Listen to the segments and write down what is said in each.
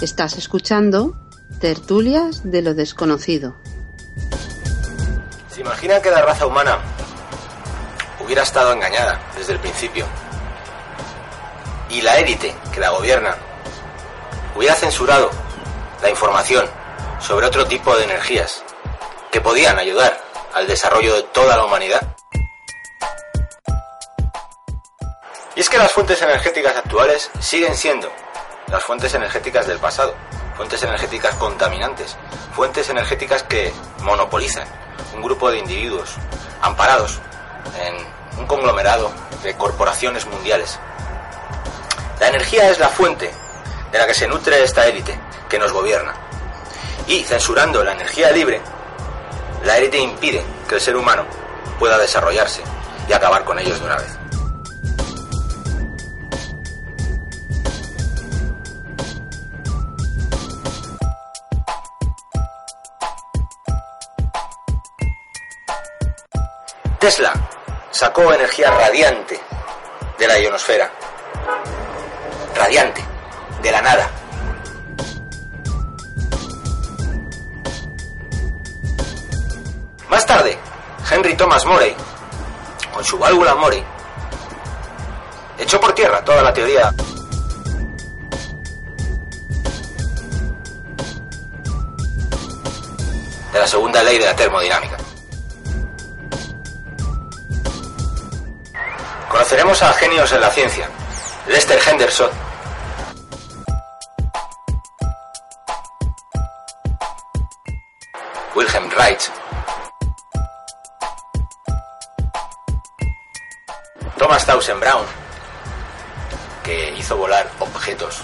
Estás escuchando Tertulias de lo Desconocido. ¿Se imaginan que la raza humana hubiera estado engañada desde el principio? Y la élite que la gobierna hubiera censurado la información sobre otro tipo de energías que podían ayudar al desarrollo de toda la humanidad. Y es que las fuentes energéticas actuales siguen siendo las fuentes energéticas del pasado, fuentes energéticas contaminantes, fuentes energéticas que monopolizan un grupo de individuos amparados en un conglomerado de corporaciones mundiales. La energía es la fuente de la que se nutre esta élite que nos gobierna. Y censurando la energía libre, la élite impide que el ser humano pueda desarrollarse y acabar con ellos de una vez. Tesla sacó energía radiante de la ionosfera. Radiante, de la nada. Más tarde, Henry Thomas Morey, con su válvula Morey, echó por tierra toda la teoría de la segunda ley de la termodinámica. Conoceremos a genios en la ciencia. Lester Henderson. Wilhelm Reich. Thomas Townsend Brown, que hizo volar objetos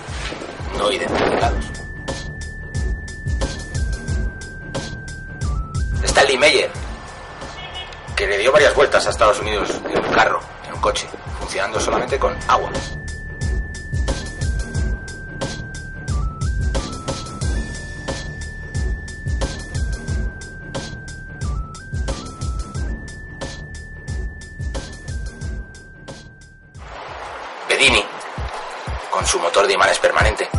no identificados. Stanley Meyer, que le dio varias vueltas a Estados Unidos en un carro coche, funcionando solamente con agua. Bedini, con su motor de imanes permanente.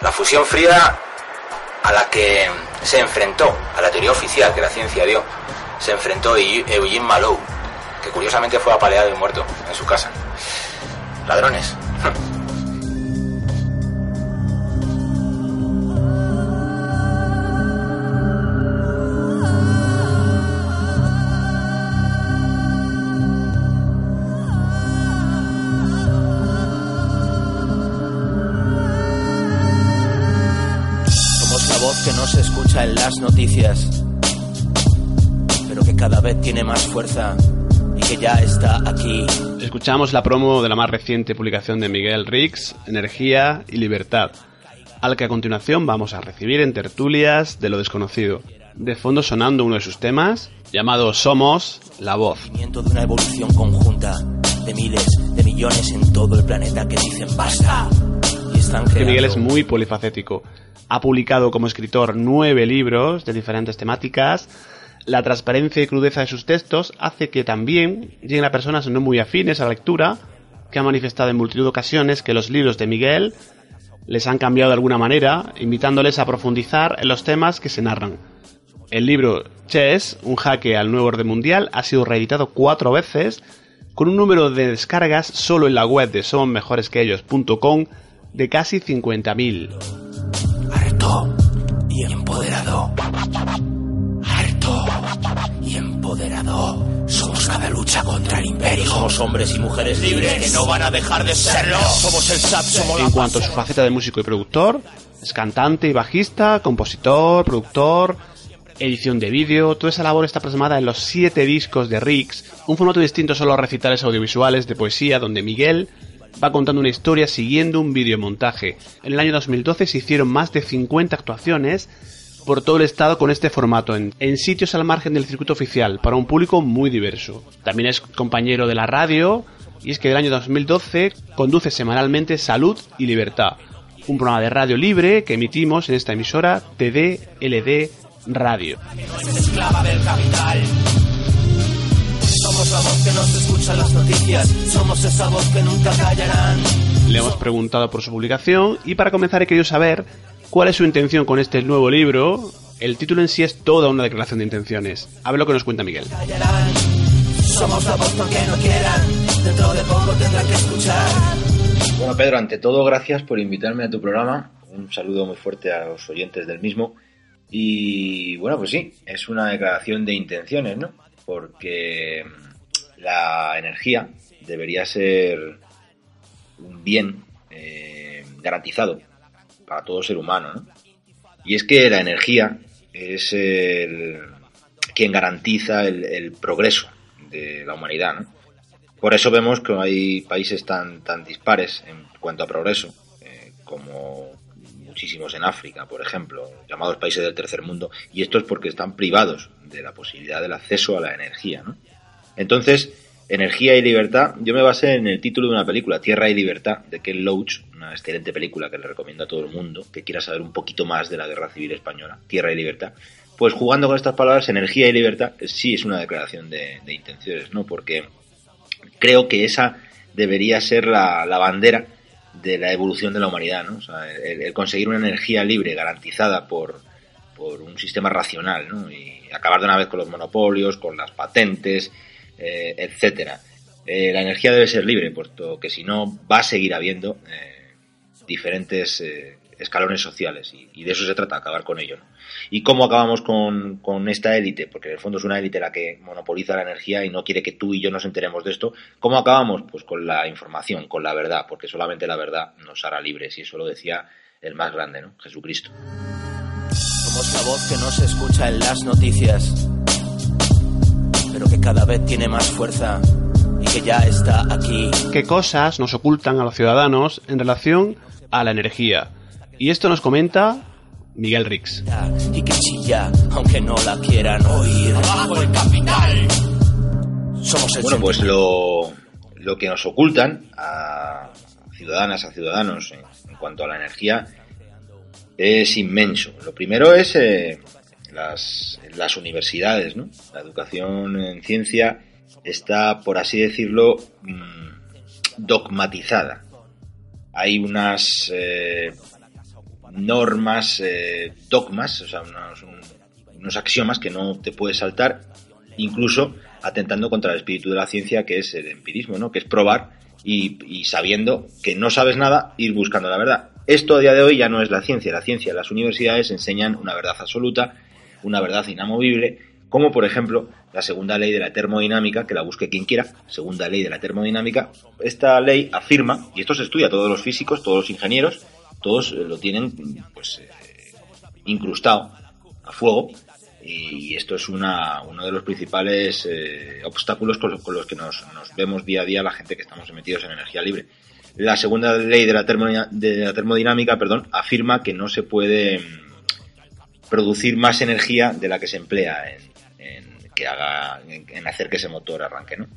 La fusión fría a la que se enfrentó a la teoría oficial que la ciencia dio, se enfrentó Eugene Malou, que curiosamente fue apaleado y muerto en su casa. Ladrones. Escucha en las noticias, pero que cada vez tiene más fuerza y que ya está aquí. Escuchamos la promo de la más reciente publicación de Miguel Rix, Energía y Libertad, al que a continuación vamos a recibir en tertulias de lo desconocido. De fondo sonando uno de sus temas, llamado Somos la Voz. de una evolución conjunta de miles de millones en todo el planeta que dicen basta. Y están que Miguel es muy polifacético ha publicado como escritor nueve libros de diferentes temáticas. La transparencia y crudeza de sus textos hace que también lleguen a personas no muy afines a la lectura, que han manifestado en multitud de ocasiones que los libros de Miguel les han cambiado de alguna manera, invitándoles a profundizar en los temas que se narran. El libro Chess, un jaque al nuevo orden mundial, ha sido reeditado cuatro veces, con un número de descargas solo en la web de sonmejoresqueellos.com de casi 50.000 y empoderado. Harto y empoderado. Somos cada lucha contra el imperio. Somos hombres y mujeres libres que no van a dejar de serlo. Somos el SAP, somos En cuanto a su faceta de músico y productor, es cantante y bajista, compositor, productor, edición de vídeo, toda esa labor está plasmada en los siete discos de Rix, un formato distinto solo a recitales audiovisuales de poesía donde Miguel va contando una historia siguiendo un videomontaje. En el año 2012 se hicieron más de 50 actuaciones por todo el estado con este formato, en, en, sitios al margen del circuito oficial, para un público muy diverso. También es compañero de la radio, y es que del año 2012 conduce semanalmente Salud y Libertad, un programa de radio libre que emitimos en esta emisora TDLD Radio. Somos la voz que nos escucha las noticias, somos esa voz que nunca callarán. Le hemos preguntado por su publicación y para comenzar he querido saber cuál es su intención con este nuevo libro. El título en sí es toda una declaración de intenciones. A ver lo que nos cuenta Miguel. Somos la voz que no quieran, dentro de poco tendrán que escuchar. Bueno, Pedro, ante todo, gracias por invitarme a tu programa. Un saludo muy fuerte a los oyentes del mismo. Y bueno, pues sí, es una declaración de intenciones, ¿no? Porque la energía debería ser un bien eh, garantizado para todo ser humano, ¿no? Y es que la energía es el, quien garantiza el, el, progreso de la humanidad, ¿no? Por eso vemos que hay países tan, tan dispares en cuanto a progreso, eh, como muchísimos en África, por ejemplo, llamados países del tercer mundo, y esto es porque están privados de la posibilidad del acceso a la energía, ¿no? Entonces, Energía y Libertad, yo me basé en el título de una película, Tierra y Libertad, de Ken Loach, una excelente película que le recomiendo a todo el mundo que quiera saber un poquito más de la Guerra Civil Española, Tierra y Libertad. Pues jugando con estas palabras, energía y libertad, sí es una declaración de, de intenciones, ¿no? Porque creo que esa debería ser la, la, bandera de la evolución de la humanidad, ¿no? O sea, el, el conseguir una energía libre garantizada por, por, un sistema racional, ¿no? Y acabar de una vez con los monopolios, con las patentes, eh, etcétera. Eh, la energía debe ser libre, puesto que si no va a seguir habiendo eh, diferentes escalones sociales y, de eso se trata, acabar con ello. ¿Y cómo acabamos con, con esta élite? Porque en el fondo es una élite la que monopoliza la energía y no quiere que tú y yo nos enteremos de esto. ¿Cómo acabamos? Pues con la información, con la verdad, porque solamente la verdad nos hará libres y eso lo decía el más grande, ¿no? Jesucristo. Somos la voz que no se escucha en las noticias, pero que cada vez tiene más fuerza y que ya está aquí. ¿Qué cosas nos ocultan a los ciudadanos en relación a la energía? Y esto nos comenta Miguel Rix. Y que chilla, aunque no la quieran oír. ¡Abajo el capital! Somos el bueno, pues lo, lo que nos ocultan a ciudadanas, a ciudadanos en, en cuanto a la energía es inmenso. Lo primero es eh, las, universidades, ¿no? La educación en ciencia está, por así decirlo, mmm, dogmatizada. Hay unas eh, normas, eh, dogmas, o sea, unos, un, unos, axiomas que no te puedes saltar, incluso atentando contra el espíritu de la ciencia, que es el empirismo, ¿no? Que es probar y, y sabiendo que no sabes nada, ir buscando la verdad. Esto a día de hoy ya no es la ciencia. La ciencia, las universidades enseñan una verdad absoluta, una verdad inamovible, como por ejemplo la segunda ley de la termodinámica, que la busque quien quiera, segunda ley de la termodinámica. Esta ley afirma, y esto se estudia todos los físicos, todos los ingenieros, todos lo tienen pues eh, incrustado a fuego y esto es una, uno de los principales eh, obstáculos con, con los que nos, nos, vemos día a día la gente que estamos metidos en energía libre. La segunda ley de la, de la termodinámica perdón, afirma que no se puede producir más energía de la que se emplea en, en que haga en, en, hacer que ese motor arranque, ¿no?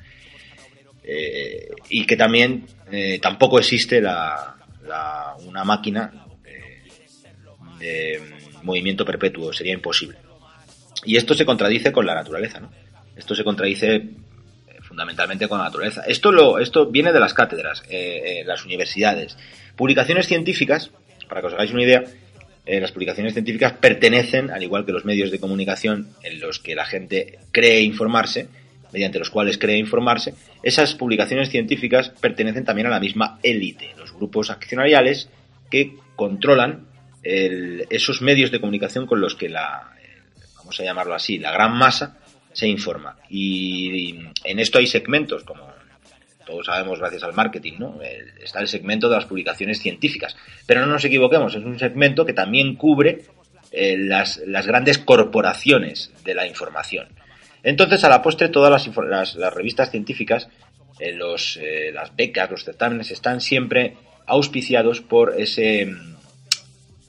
Eh, y que también eh, tampoco existe la, la, una máquina de, de, movimiento perpetuo, sería imposible. Y esto se contradice con la naturaleza, ¿no? Esto se contradice fundamentalmente con la naturaleza. Esto, lo, esto viene de las cátedras, eh, eh, las universidades. Publicaciones científicas, para que os hagáis una idea, eh, las publicaciones científicas pertenecen, al igual que los medios de comunicación en los que la gente cree informarse, mediante los cuales cree informarse, esas publicaciones científicas pertenecen también a la misma élite, los grupos accionariales que controlan el, esos medios de comunicación con los que la, vamos a llamarlo así, la gran masa se informa. Y, y en esto hay segmentos, como todos sabemos gracias al marketing, ¿no? Está el segmento de las publicaciones científicas. Pero no nos equivoquemos, es un segmento que también cubre eh, las, las, grandes corporaciones de la información. Entonces, a la postre, todas las, las, revistas científicas, eh, los, eh, las becas, los certámenes, están siempre auspiciados por ese,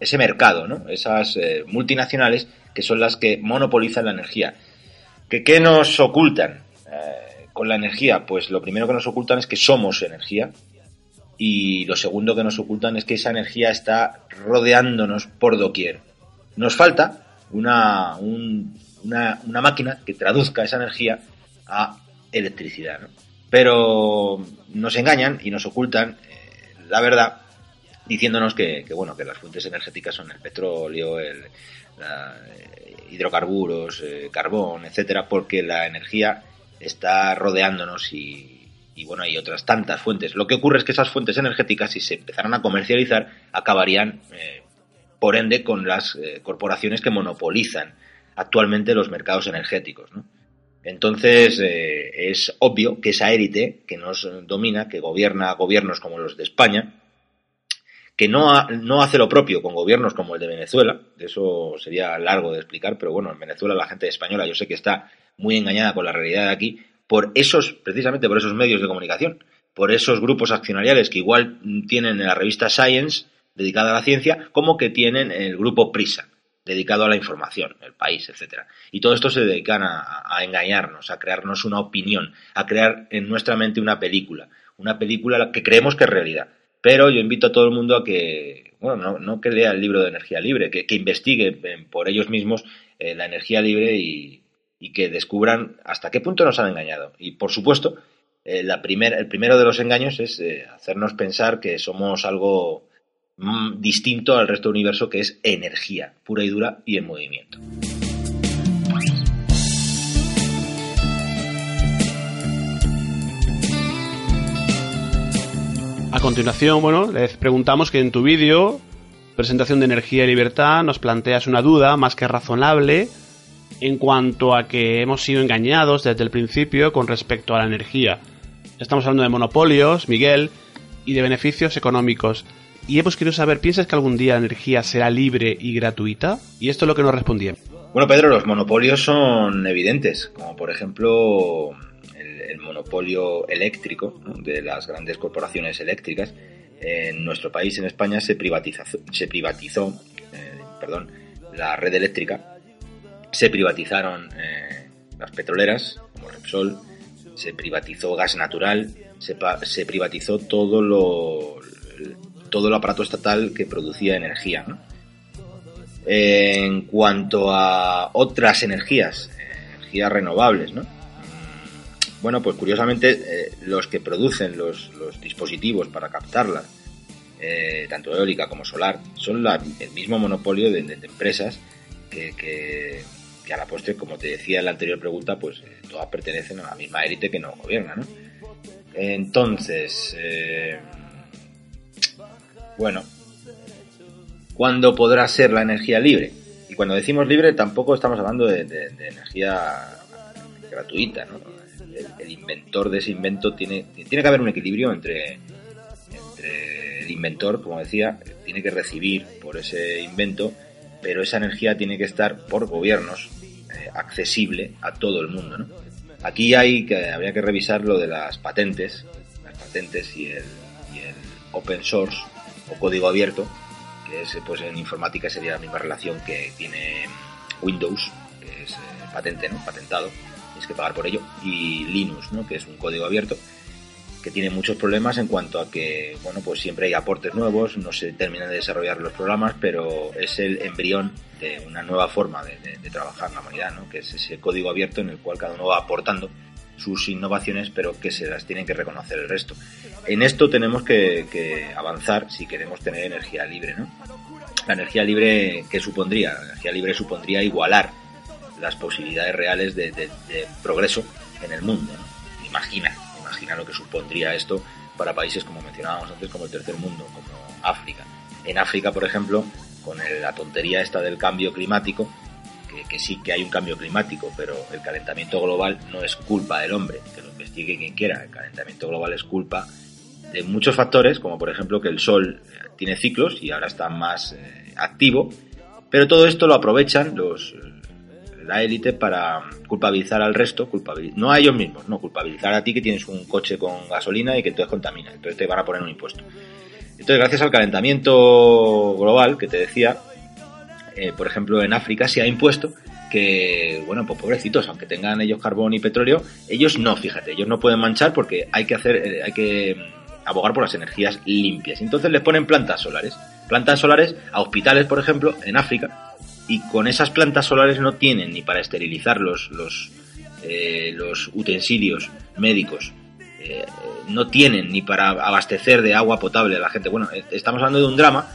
ese mercado, ¿no? esas multinacionales que son las que monopolizan la energía. ¿Que, ¿Qué nos ocultan con la energía? Pues lo primero que nos ocultan es que somos energía, y lo segundo que nos ocultan es que esa energía está rodeándonos por doquier. Nos falta una, una, máquina que traduzca esa energía a electricidad. Pero nos engañan y nos ocultan eh, la verdad diciéndonos que, bueno que las fuentes energéticas son el petróleo, el eh, hidrocarburos, eh, carbón, etcétera, porque la energía está rodeándonos y, bueno, hay otras tantas fuentes. Lo que ocurre es que esas fuentes energéticas, si se empezaran a comercializar, acabarían, eh, por ende, con las eh, corporaciones que monopolizan actualmente los mercados energéticos. Entonces, eh, es obvio que esa élite que nos domina, que gobierna gobiernos como los de España, que no, no hace lo propio con gobiernos como el de Venezuela, eso sería largo de explicar, pero bueno, en Venezuela la gente española yo sé que está muy engañada con la realidad de aquí, por esos, precisamente por esos medios de comunicación, por esos grupos accionariales que igual tienen la revista Science, dedicada a la ciencia, como que tienen el grupo Prisa, dedicado a la información, el país, etcétera. Y todo esto se dedican a, engañarnos, a crearnos una opinión, a crear en nuestra mente una película, una película que creemos que es realidad. Pero yo invito a todo el mundo a que, bueno, no, que lea el libro de energía libre, que, investigue eh, por ellos mismos eh, la energía libre y, y que descubran hasta qué punto nos han engañado. Y por supuesto, eh, la primer, el primero de los engaños es eh, hacernos pensar que somos algo mm, distinto al resto del universo, que es energía pura y dura y en movimiento. A continuación, bueno, les preguntamos que en tu vídeo, presentación de energía y libertad, nos planteas una duda más que razonable en cuanto a que hemos sido engañados desde el principio con respecto a la energía. Estamos hablando de monopolios, Miguel, y de beneficios económicos. Y hemos querido saber, ¿piensas que algún día la energía será libre y gratuita? Y esto es lo que nos respondía. Bueno, Pedro, los monopolios son evidentes, como por ejemplo el, monopolio eléctrico de las grandes corporaciones eléctricas. En nuestro país, en España, se privatizó, se privatizó eh, perdón, la red eléctrica se privatizaron eh, las petroleras, como Repsol, se privatizó gas natural, se, privatizó todo lo, todo el aparato estatal que producía energía. En cuanto a otras energías, energías renovables, ¿no? Bueno, pues curiosamente eh, los que producen los, dispositivos para captarla, eh, tanto eólica como solar, son el mismo monopolio de, empresas que, a la postre, como te decía en la anterior pregunta, pues eh, todas pertenecen a la misma élite que nos gobierna, ¿no? Entonces, bueno, ¿cuándo podrá ser la energía libre? Y cuando decimos libre tampoco estamos hablando de, energía gratuita, ¿no? El, inventor de ese invento tiene, tiene que haber un equilibrio entre, el inventor, como decía, tiene que recibir por ese invento, pero esa energía tiene que estar por gobiernos accesible a todo el mundo. ¿no? Aquí hay que habría que revisar lo de las patentes, las patentes y el, open source o código abierto, que es pues en informática sería la misma relación que tiene Windows, que es eh, patente, ¿no? patentado, tienes que pagar por ello, y Linux, ¿no? que es un código abierto que tiene muchos problemas en cuanto a que, bueno, pues siempre hay aportes nuevos, no se terminan de desarrollar los programas, pero es el embrión de una nueva forma de, trabajar la humanidad, ¿no? Que es ese código abierto en el cual cada uno va aportando sus innovaciones, pero que se las tienen que reconocer el resto. En esto tenemos que, avanzar si queremos tener energía libre, ¿no? La energía libre, ¿qué supondría? La energía libre supondría igualar las posibilidades reales de, progreso en el mundo. Imagina, imagina lo que supondría esto para países como mencionábamos antes, como el tercer mundo, como África. En África, por ejemplo, con la tontería esta del cambio climático, que, sí que hay un cambio climático, pero el calentamiento global no es culpa del hombre, que lo investigue quien quiera. El calentamiento global es culpa de muchos factores, como por ejemplo que el Sol tiene ciclos y ahora está más eh, activo Pero todo esto lo aprovechan los la élite para culpabilizar al resto, no a ellos mismos, no, culpabilizar a ti que tienes un coche con gasolina y que entonces contamina, entonces te van a poner un impuesto. Entonces, gracias al calentamiento global que te decía, eh, por ejemplo, en África se ha impuesto que, bueno, pues pobrecitos, aunque tengan ellos carbón y petróleo, ellos no, fíjate, ellos no pueden manchar porque hay que hacer, eh, hay que abogar por las energías limpias. Entonces les ponen plantas solares, plantas solares a hospitales, por ejemplo, en África, y con esas plantas solares no tienen ni para esterilizar los, los, eh, los utensilios médicos, eh, no tienen ni para abastecer de agua potable a la gente. Bueno, eh, estamos hablando de un drama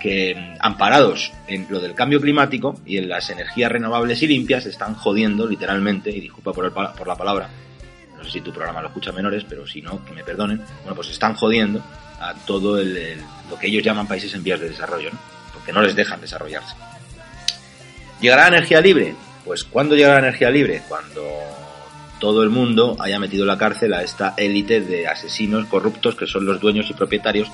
que, amparados en lo del cambio climático y en las energías renovables y limpias, están jodiendo literalmente, y disculpa por, el, por la palabra, no sé si tu programa lo escucha menores, pero si no, que me perdonen, bueno, pues están jodiendo a todo el, lo que ellos llaman países en vías de desarrollo, ¿no? porque no les dejan desarrollarse. ¿Llegará la energía libre? Pues ¿cuándo llegará la energía libre? Cuando todo el mundo haya metido en la cárcel a esta élite de asesinos corruptos que son los dueños y propietarios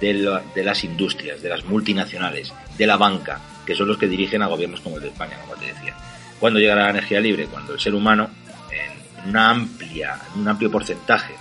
de, las industrias, de las multinacionales, de la banca, que son los que dirigen a gobiernos como el de España, como te decía. ¿Cuándo llegará la energía libre? Cuando el ser humano, en una amplia, en un amplio porcentaje,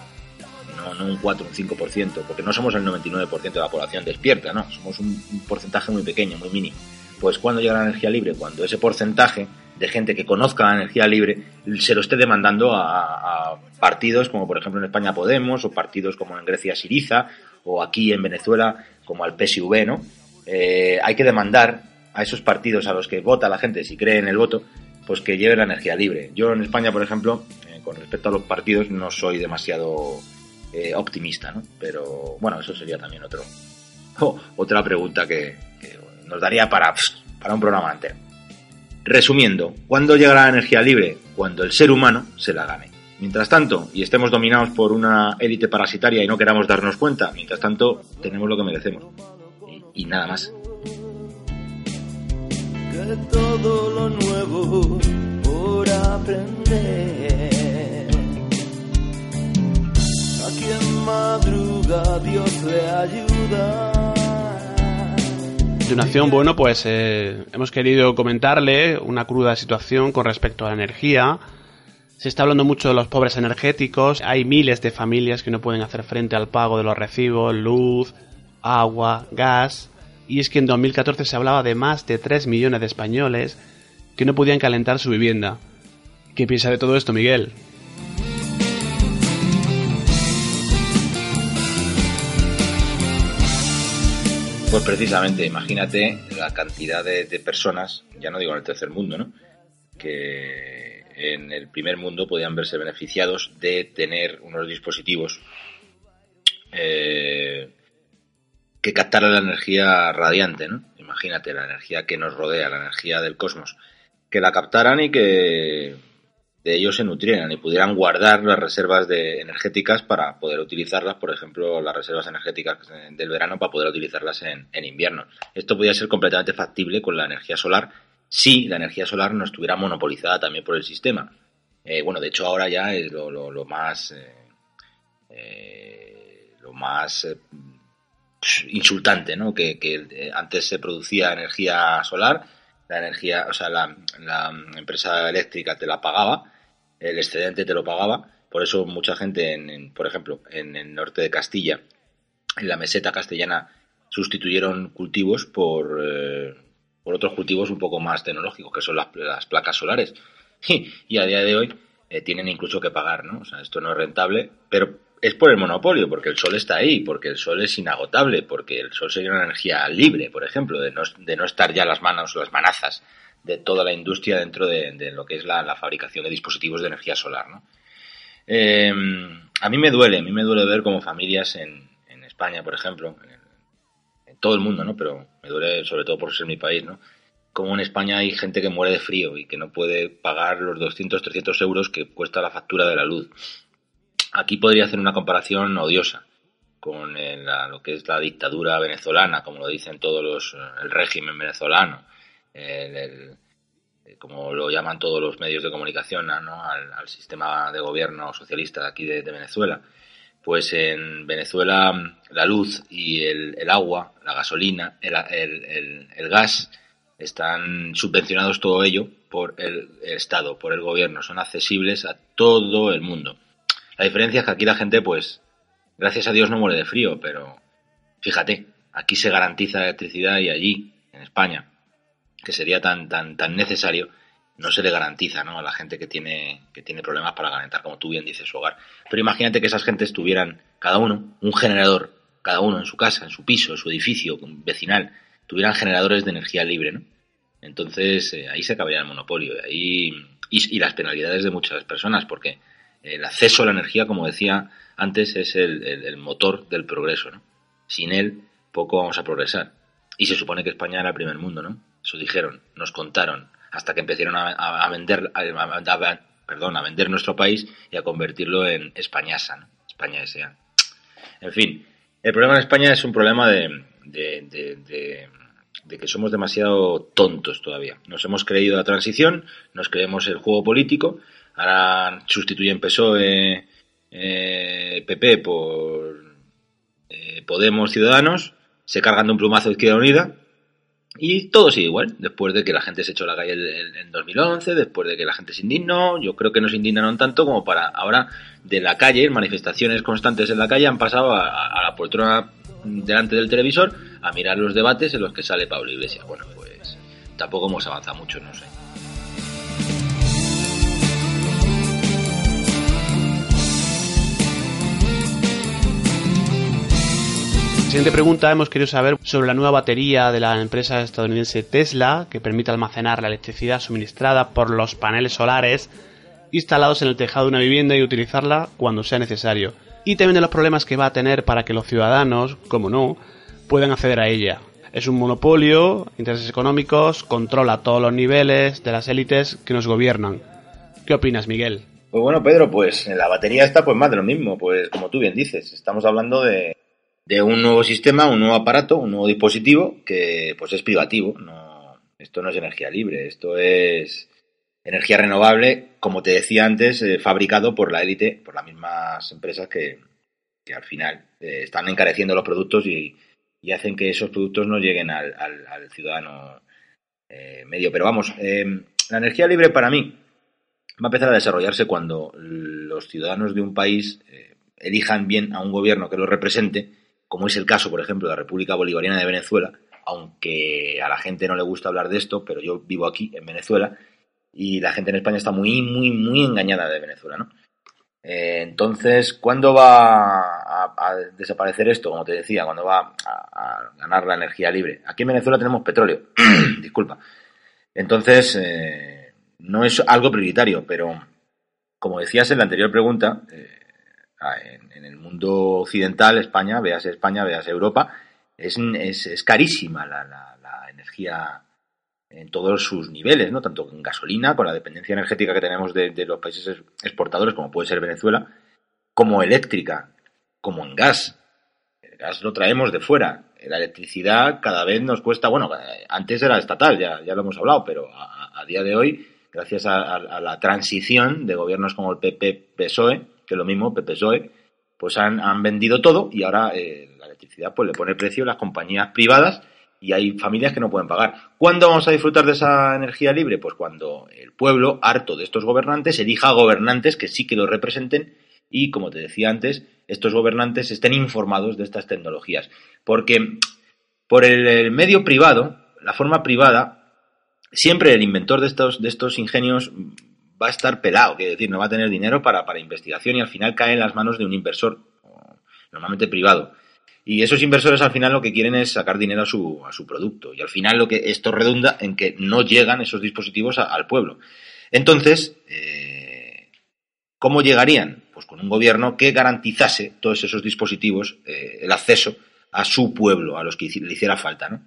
no, no un 4, un 5%, porque no somos el 99% de la población despierta, no, somos un porcentaje muy pequeño, muy mínimo pues ¿cuándo llega la energía libre? Cuando ese porcentaje de gente que conozca la energía libre se lo esté demandando a, partidos como por ejemplo en España Podemos o partidos como en Grecia Siriza o aquí en Venezuela como al PSV, ¿no? Eh, hay que demandar a esos partidos a los que vota la gente, si cree en el voto, pues que lleven la energía libre. Yo en España, por ejemplo, eh, con respecto a los partidos, no soy demasiado eh, optimista, ¿no? Pero bueno, eso sería también otro, otra pregunta que, nos daría para, para un programa entero. Resumiendo, ¿cuándo llegará la energía libre? Cuando el ser humano se la gane. Mientras tanto, y estemos dominados por una élite parasitaria y no queramos darnos cuenta, mientras tanto, tenemos lo que merecemos. Y, nada más. Que todo lo nuevo por aprender. A quien madruga Dios le ayuda continuación, bueno, pues eh, hemos querido comentarle una cruda situación con respecto a la energía. Se está hablando mucho de los pobres energéticos. Hay miles de familias que no pueden hacer frente al pago de los recibos, luz, agua, gas. Y es que en 2014 se hablaba de más de 3 millones de españoles que no podían calentar su vivienda. ¿Qué piensa de todo esto, Miguel? Pues precisamente, imagínate la cantidad de, personas, ya no digo en el tercer mundo, ¿no? Que en el primer mundo podían verse beneficiados de tener unos dispositivos eh, que captaran la energía radiante, ¿no? Imagínate la energía que nos rodea, la energía del cosmos, que la captaran y que de ellos se nutrieran y pudieran guardar las reservas de energéticas para poder utilizarlas, por ejemplo, las reservas energéticas del verano para poder utilizarlas en, invierno. Esto podría ser completamente factible con la energía solar si la energía solar no estuviera monopolizada también por el sistema. Eh, bueno, de hecho ahora ya es lo, más eh, eh, lo más insultante, ¿no? Que, que antes se producía energía solar la energía, o sea, la, la, empresa eléctrica te la pagaba el excedente te lo pagaba. Por eso mucha gente, en, por ejemplo, en el norte de Castilla, en la meseta castellana, sustituyeron cultivos por, eh, por otros cultivos un poco más tecnológicos, que son las, placas solares. Y, a día de hoy eh, tienen incluso que pagar, ¿no? O sea, esto no es rentable, pero es por el monopolio, porque el sol está ahí, porque el sol es inagotable, porque el sol sería una energía libre, por ejemplo, de no, de no estar ya las manos las manazas de toda la industria dentro de, lo que es la, fabricación de dispositivos de energía solar. ¿no? Eh, a mí me duele, a mí me duele ver como familias en, España, por ejemplo, en, todo el mundo, ¿no? pero me duele sobre todo por ser mi país, ¿no? como en España hay gente que muere de frío y que no puede pagar los 200, 300 euros que cuesta la factura de la luz. Aquí podría hacer una comparación odiosa con lo que es la dictadura venezolana, como lo dicen todos los, el régimen venezolano, el, como lo llaman todos los medios de comunicación, al, sistema de gobierno socialista de aquí de, Venezuela. Pues en Venezuela la luz y el, agua, la gasolina, el, gas están subvencionados todo ello por el Estado, por el gobierno, son accesibles a todo el mundo. La diferencia es que aquí la gente, pues, gracias a Dios no muere de frío, pero fíjate, aquí se garantiza electricidad y allí, en España, que sería tan, tan, tan necesario, no se le garantiza ¿no? a la gente que tiene, que tiene problemas para calentar, como tú bien dices, su hogar. Pero imagínate que esas gentes tuvieran, cada uno, un generador, cada uno en su casa, en su piso, en su edificio vecinal, tuvieran generadores de energía libre, ¿no? Entonces eh, ahí se acabaría el monopolio ahí, y, las penalidades de muchas personas, porque el acceso a la energía, como decía antes, es el, motor del progreso, ¿no? Sin él, poco vamos a progresar. Y se supone que España era el primer mundo, ¿no? Eso dijeron, nos contaron, hasta que empezaron a, vender, perdón, a vender nuestro país y a convertirlo en Españasa, ¿no? España S.A. En fin, el problema en España es un problema de, de, que somos demasiado tontos todavía. Nos hemos creído la transición, nos creemos el juego político, ahora sustituyen PSOE, eh, PP por eh, Podemos Ciudadanos, se cargan de un plumazo Izquierda Unida y todo sigue igual. Después de que la gente se echó a la calle en 2011, después de que la gente se indignó, yo creo que no se indignaron tanto como para ahora de la calle, manifestaciones constantes en la calle, han pasado a, la poltrona delante del televisor a mirar los debates en los que sale Pablo Iglesias. Bueno, pues tampoco hemos avanzado mucho, no sé. Siguiente pregunta, hemos querido saber sobre la nueva batería de la empresa estadounidense Tesla, que permite almacenar la electricidad suministrada por los paneles solares instalados en el tejado de una vivienda y utilizarla cuando sea necesario. Y también de los problemas que va a tener para que los ciudadanos, como no, puedan acceder a ella. Es un monopolio, intereses económicos, controla todos los niveles de las élites que nos gobiernan. ¿Qué opinas, Miguel? Pues bueno, Pedro, pues en la batería está pues más de lo mismo, pues como tú bien dices, estamos hablando de, de un nuevo sistema, un nuevo aparato, un nuevo dispositivo que pues es privativo. No, esto no es energía libre, esto es energía renovable, como te decía antes, eh, fabricado por la élite, por las mismas empresas que, al final eh, están encareciendo los productos y, hacen que esos productos no lleguen al, al, ciudadano eh, medio. Pero vamos, la energía libre para mí va a empezar a desarrollarse cuando los ciudadanos de un país elijan bien a un gobierno que los represente como es el caso, por ejemplo, de la República Bolivariana de Venezuela, aunque a la gente no le gusta hablar de esto, pero yo vivo aquí, en Venezuela, y la gente en España está muy, muy, muy engañada de Venezuela, ¿no? Eh, entonces, ¿cuándo va a, desaparecer esto? Como te decía, ¿cuándo va a, ganar la energía libre? Aquí en Venezuela tenemos petróleo, disculpa. Entonces, eh, no es algo prioritario, pero como decías en la anterior pregunta, eh, en, el mundo occidental, España, veas España, veas Europa, es, es, carísima la, la, energía en todos sus niveles, ¿no? Tanto en gasolina, con la dependencia energética que tenemos de, los países exportadores, como puede ser Venezuela, como eléctrica, como en gas. El gas lo traemos de fuera. La electricidad cada vez nos cuesta, bueno, antes era estatal, ya, ya lo hemos hablado, pero a, día de hoy, gracias a, a, la transición de gobiernos como el PP-PSOE, que lo mismo, PPSOE, pues han, han vendido todo y ahora eh, la electricidad pues le pone precio a las compañías privadas y hay familias que no pueden pagar. ¿Cuándo vamos a disfrutar de esa energía libre? Pues cuando el pueblo, harto de estos gobernantes, elija gobernantes que sí que lo representen y, como te decía antes, estos gobernantes estén informados de estas tecnologías. Porque por el, medio privado, la forma privada, siempre el inventor de estos, de estos ingenios va a estar pelado, quiere decir, no va a tener dinero para, para investigación y al final cae en las manos de un inversor, normalmente privado. Y esos inversores al final lo que quieren es sacar dinero a su, a su producto. Y al final lo que esto redunda en que no llegan esos dispositivos al pueblo. Entonces, eh, ¿cómo llegarían? Pues con un gobierno que garantizase todos esos dispositivos, eh, el acceso a su pueblo, a los que le hiciera falta, ¿no?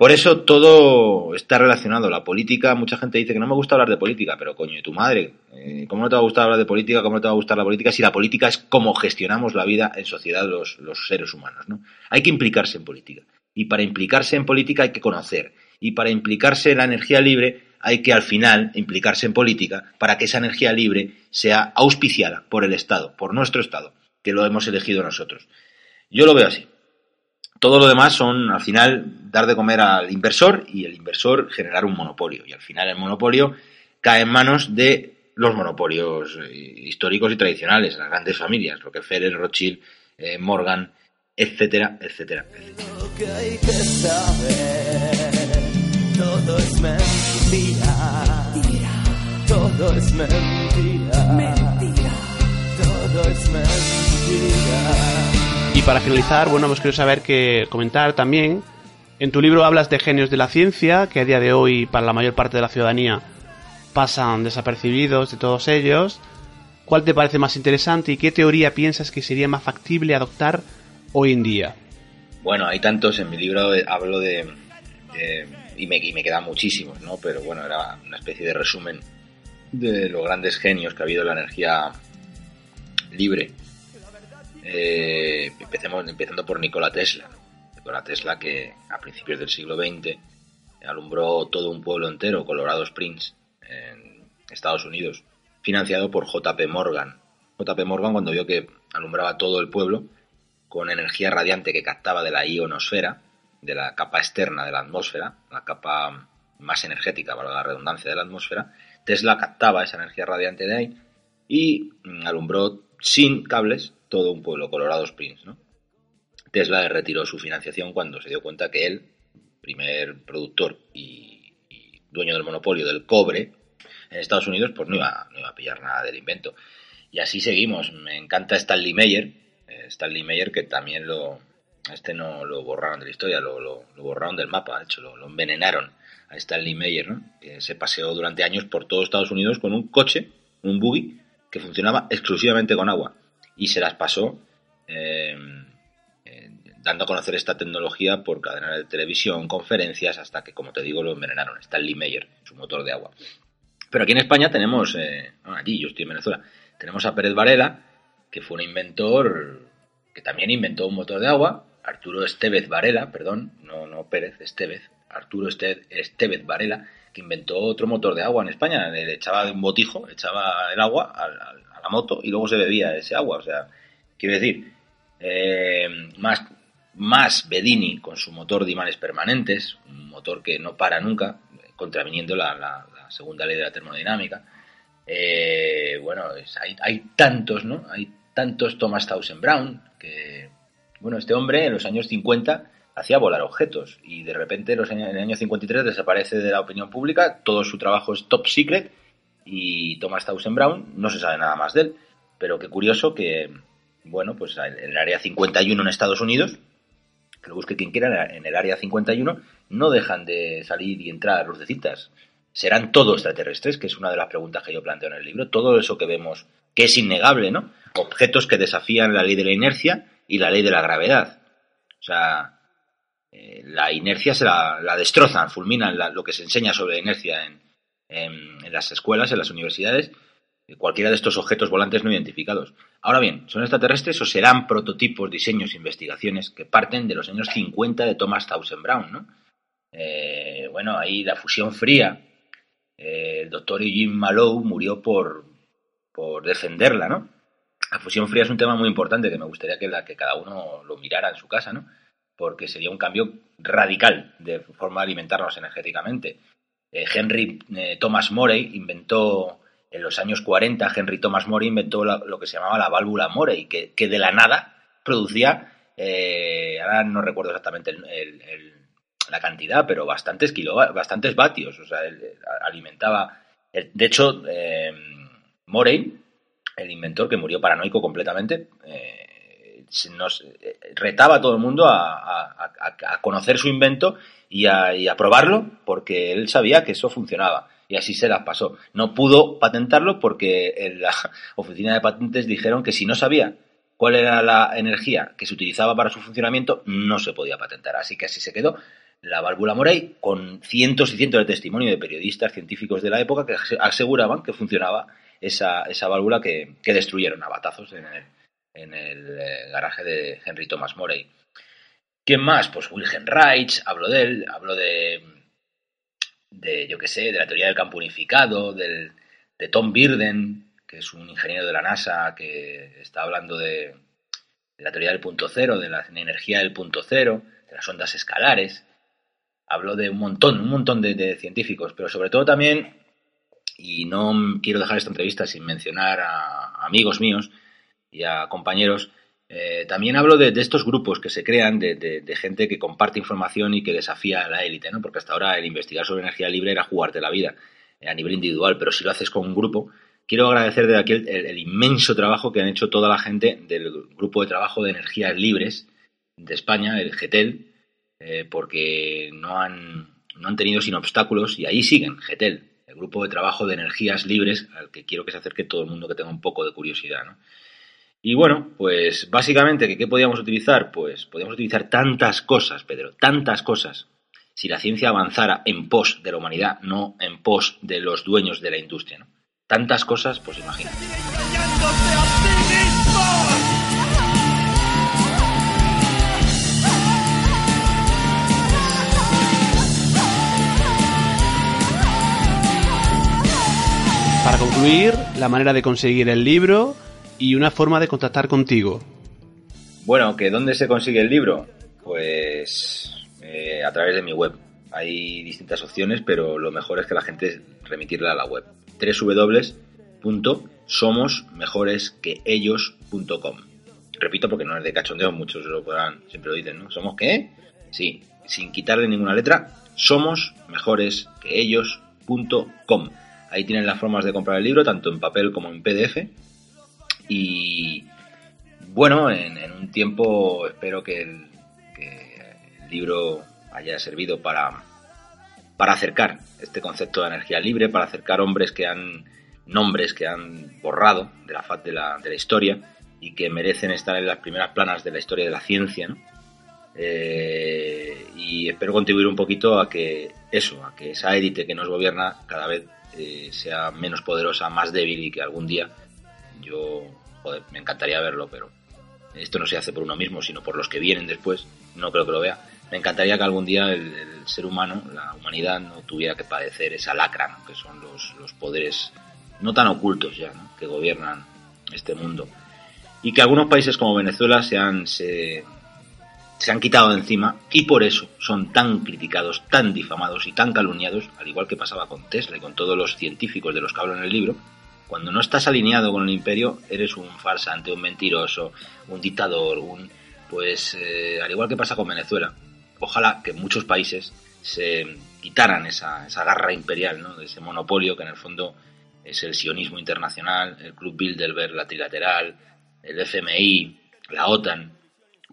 Por eso todo está relacionado. La política, mucha gente dice que no me gusta hablar de política, pero coño, ¿y tu madre? Eh, ¿Cómo no te va a gustar hablar de política? ¿Cómo no te va a gustar la política si la política es cómo gestionamos la vida en sociedad los, los seres humanos? ¿no? Hay que implicarse en política. Y para implicarse en política hay que conocer. Y para implicarse en la energía libre hay que al final implicarse en política para que esa energía libre sea auspiciada por el Estado, por nuestro Estado, que lo hemos elegido nosotros. Yo lo veo así. Todo lo demás son, al final, dar de comer al inversor y el inversor generar un monopolio. Y al final el monopolio cae en manos de los monopolios eh, históricos y tradicionales, las grandes familias, Rockefeller, Rothschild, eh, Morgan, etcétera, etcétera, Todo es mentira. Todo es mentira. Todo es mentira. Y para finalizar, bueno, hemos querido saber que comentar también. En tu libro hablas de genios de la ciencia, que a día de hoy para la mayor parte de la ciudadanía pasan desapercibidos de todos ellos. ¿Cuál te parece más interesante y qué teoría piensas que sería más factible adoptar hoy en día? Bueno, hay tantos, en mi libro hablo de... y, me, y me quedan muchísimos, ¿no? Pero bueno, era una especie de resumen de los grandes genios que ha habido en la energía libre. Eh, empecemos, empezando por Nikola Tesla. Nikola Tesla que a principios del siglo XX alumbró todo un pueblo entero, Colorado Springs, en Estados Unidos, financiado por JP Morgan. JP Morgan cuando vio que alumbraba todo el pueblo con energía radiante que captaba de la ionosfera, de la capa externa de la atmósfera, la capa más energética, para la redundancia de la atmósfera, Tesla captaba esa energía radiante de ahí y mm, alumbró sin cables todo un pueblo, Colorado Springs. ¿no? Tesla retiró su financiación cuando se dio cuenta que él, primer productor y, dueño del monopolio del cobre en Estados Unidos, pues no iba, no iba a pillar nada del invento. Y así seguimos. Me encanta Stanley Meyer, eh, Stanley Meyer que también lo, este no lo borraron de la historia, lo, borraron del mapa, de hecho lo, envenenaron a Stanley Meyer, ¿no? que se paseó durante años por todo Estados Unidos con un coche, un buggy, que funcionaba exclusivamente con agua y se las pasó eh, eh, dando a conocer esta tecnología por cadenas de televisión, conferencias, hasta que, como te digo, lo envenenaron. Stanley Meyer, su motor de agua. Pero aquí en España tenemos, eh, aquí yo estoy en Venezuela, tenemos a Pérez Varela, que fue un inventor que también inventó un motor de agua, Arturo Estevez Varela, perdón, no, no Pérez, Estevez, Arturo Estevez Varela, que inventó otro motor de agua en España, le echaba de un botijo, echaba el agua al, la moto y luego se bebía ese agua, o sea, quiero decir, eh, más, más Bedini con su motor de imanes permanentes, un motor que no para nunca, contraviniendo la, segunda ley de la termodinámica. Eh, bueno, hay, hay, tantos, ¿no? Hay tantos Thomas Townsend Brown que, bueno, este hombre en los años 50 hacía volar objetos y de repente en el año 53 desaparece de la opinión pública, todo su trabajo es top secret y Thomas Townsend Brown no se sabe nada más de él, pero qué curioso que, bueno, pues en el área 51 en Estados Unidos, que lo busque quien quiera, en el área 51 no dejan de salir y entrar lucecitas. ¿Serán todos extraterrestres? Que es una de las preguntas que yo planteo en el libro. Todo eso que vemos, que es innegable, ¿no? Objetos que desafían la ley de la inercia y la ley de la gravedad. O sea, eh, la inercia se la, destrozan, fulminan lo que se enseña sobre la inercia en, en, las escuelas, en las universidades, cualquiera de estos objetos volantes no identificados. Ahora bien, ¿son extraterrestres o serán prototipos, diseños, investigaciones que parten de los años 50 de Thomas Townsend Brown? ¿no? Eh, bueno, ahí la fusión fría, eh, el doctor Eugene Mallow murió por, por defenderla, ¿no? La fusión fría es un tema muy importante que me gustaría que, que cada uno lo mirara en su casa, ¿no? Porque sería un cambio radical de forma de alimentarnos energéticamente. Eh, Henry eh, Thomas Morey inventó en los años 40, Henry Thomas Morey inventó lo que se llamaba la válvula Morey, que, de la nada producía, eh, ahora no recuerdo exactamente la cantidad, pero bastantes bastantes vatios, o sea, alimentaba. de hecho, Morey, el inventor que murió paranoico completamente, nos retaba a todo el mundo a, conocer su invento y a, probarlo porque él sabía que eso funcionaba y así se las pasó. No pudo patentarlo porque en la oficina de patentes dijeron que si no sabía cuál era la energía que se utilizaba para su funcionamiento, no se podía patentar. Así que así se quedó la válvula Morey con cientos y cientos de testimonios de periodistas científicos de la época que aseguraban que funcionaba esa, esa válvula que, que destruyeron a batazos en el, en el eh, garaje de Henry Thomas Morey. ¿Quién más? Pues Wilhelm Reich, hablo de él, hablo de, de yo qué sé, de la teoría del campo unificado, del, de Tom Birden, que es un ingeniero de la NASA que está hablando de, la teoría del punto cero, de la energía del punto cero, de las ondas escalares. Hablo de un montón, un montón de, científicos, pero sobre todo también, y no quiero dejar esta entrevista sin mencionar a amigos míos y a compañeros, eh, también hablo de, estos grupos que se crean de, gente que comparte información y que desafía a la élite, ¿no? Porque hasta ahora el investigar sobre energía libre era jugarte la vida eh, a nivel individual, pero si lo haces con un grupo, quiero agradecer de aquí el, inmenso trabajo que han hecho toda la gente del grupo de trabajo de energías libres de España, el GETEL, eh, porque no han, no han tenido sin obstáculos y ahí siguen, GETEL, el grupo de trabajo de energías libres al que quiero que se acerque todo el mundo que tenga un poco de curiosidad. Y bueno, pues básicamente, ¿qué podíamos utilizar? Pues podíamos utilizar tantas cosas, Pedro, tantas cosas. Si la ciencia avanzara en pos de la humanidad, no en pos de los dueños de la industria, ¿no? tantas cosas, pues imagínate. Para concluir, la manera de conseguir el libro y una forma de contactar contigo. Bueno, ¿que dónde se consigue el libro? Pues eh, a través de mi web. Hay distintas opciones, pero lo mejor es que la gente remitirla a la web www.somosmejoresqueellos.com. Repito porque no es de cachondeo, muchos lo podrán, siempre lo dicen, ¿no? ¿Somos qué? Sí, sin quitarle ninguna letra, somos mejores que ellos.com. Ahí tienen las formas de comprar el libro, tanto en papel como en PDF. Y bueno, en, un tiempo espero que el libro haya servido para, para acercar este concepto de energía libre, para acercar hombres que han nombres que han borrado de la faz de la, de la historia y que merecen estar en las primeras planas de la historia de la ciencia. Eh, y espero contribuir un poquito a que eso, a que esa élite que nos gobierna cada vez eh, sea menos poderosa, más débil y que algún día yo, joder, me encantaría verlo, pero esto no se hace por uno mismo, sino por los que vienen después. No creo que lo vea me encantaría que algún día el, ser humano, la humanidad, no tuviera que padecer esa lacra, que son los, los, poderes no tan ocultos ya, que gobiernan este mundo. Y que algunos países como Venezuela se han, se, se han quitado de encima y por eso son tan criticados, tan difamados y tan calumniados, al igual que pasaba con Tesla y con todos los científicos de los que hablo en el libro. Cuando no estás alineado con el imperio, eres un farsante, un mentiroso, un dictador, un... Pues eh, al igual que pasa con Venezuela, ojalá que muchos países se quitaran esa, garra imperial, ¿no? de ese monopolio que en el fondo es el sionismo internacional, el Club Bilderberg, la trilateral, el FMI, la OTAN,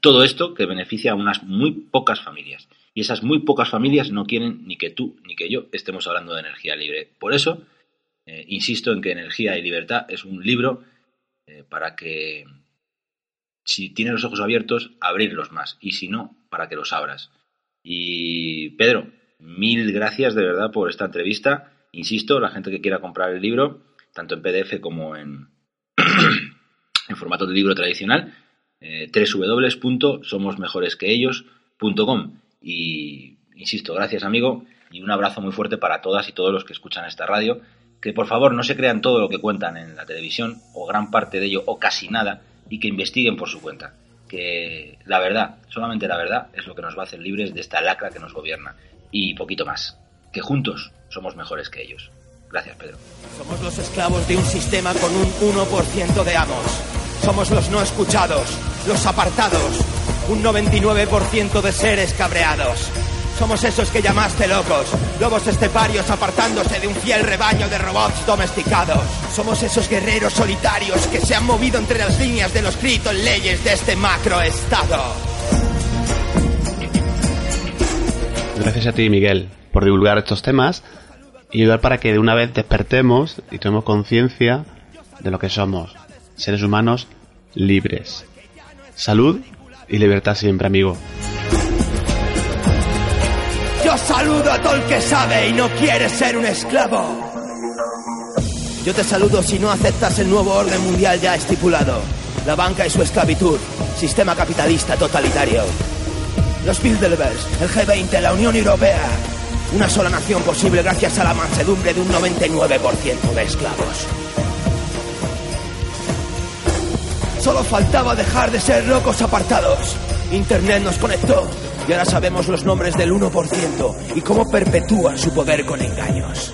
todo esto que beneficia a unas muy pocas familias. Y esas muy pocas familias no quieren ni que tú ni que yo estemos hablando de energía libre. Por eso, eh, insisto en que Energía y Libertad es un libro eh, para que, si tienes los ojos abiertos, abrirlos más. Y si no, para que los abras. Y Pedro, mil gracias de verdad por esta entrevista. Insisto, la gente que quiera comprar el libro, tanto en PDF como en, en formato de libro tradicional, eh, www.somosmejoresqueellos.com. Y insisto, gracias amigo y un abrazo muy fuerte para todas y todos los que escuchan esta radio. Que por favor no se crean todo lo que cuentan en la televisión, o gran parte de ello, o casi nada, y que investiguen por su cuenta que la verdad, solamente la verdad, es lo que nos va a hacer libres de esta lacra que nos gobierna. Y poquito más. Que juntos somos mejores que ellos. Gracias, Pedro. Somos los esclavos de un sistema con un 1% de amos. Somos los no escuchados, los apartados, un 99% de seres cabreados. Somos esos que llamaste locos, lobos esteparios apartándose de un fiel rebaño de robots domesticados. Somos esos guerreros solitarios que se han movido entre las líneas de los escrito leyes de este macroestado. Gracias a ti, Miguel, por divulgar estos temas y ayudar para que de una vez despertemos y tomemos conciencia de lo que somos, seres humanos libres. Salud y libertad siempre, amigo. Saludo a todo el que sabe y no quiere ser un esclavo. Yo te saludo si no aceptas el nuevo orden mundial ya estipulado. La banca y su esclavitud. Sistema capitalista totalitario. Los Bilderbergs, el G20, la Unión Europea. Una sola nación posible gracias a la mansedumbre de un 99% de esclavos. Solo faltaba dejar de ser locos apartados. Internet nos conectó y ahora sabemos los nombres del 1% y cómo perpetúan su poder con engaños.